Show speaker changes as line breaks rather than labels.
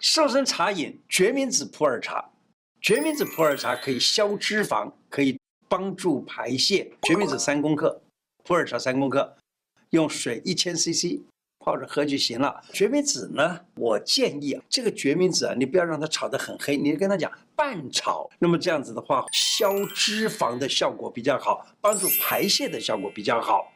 瘦身茶饮决明子普洱茶，决明子普洱茶可以消脂肪，可以帮助排泄。决明子三公克，普洱茶三公克，用水一千 CC 泡着喝就行了。决明子呢，我建议啊，这个决明子啊，你不要让它炒得很黑，你跟他讲半炒。那么这样子的话，消脂肪的效果比较好，帮助排泄的效果比较好。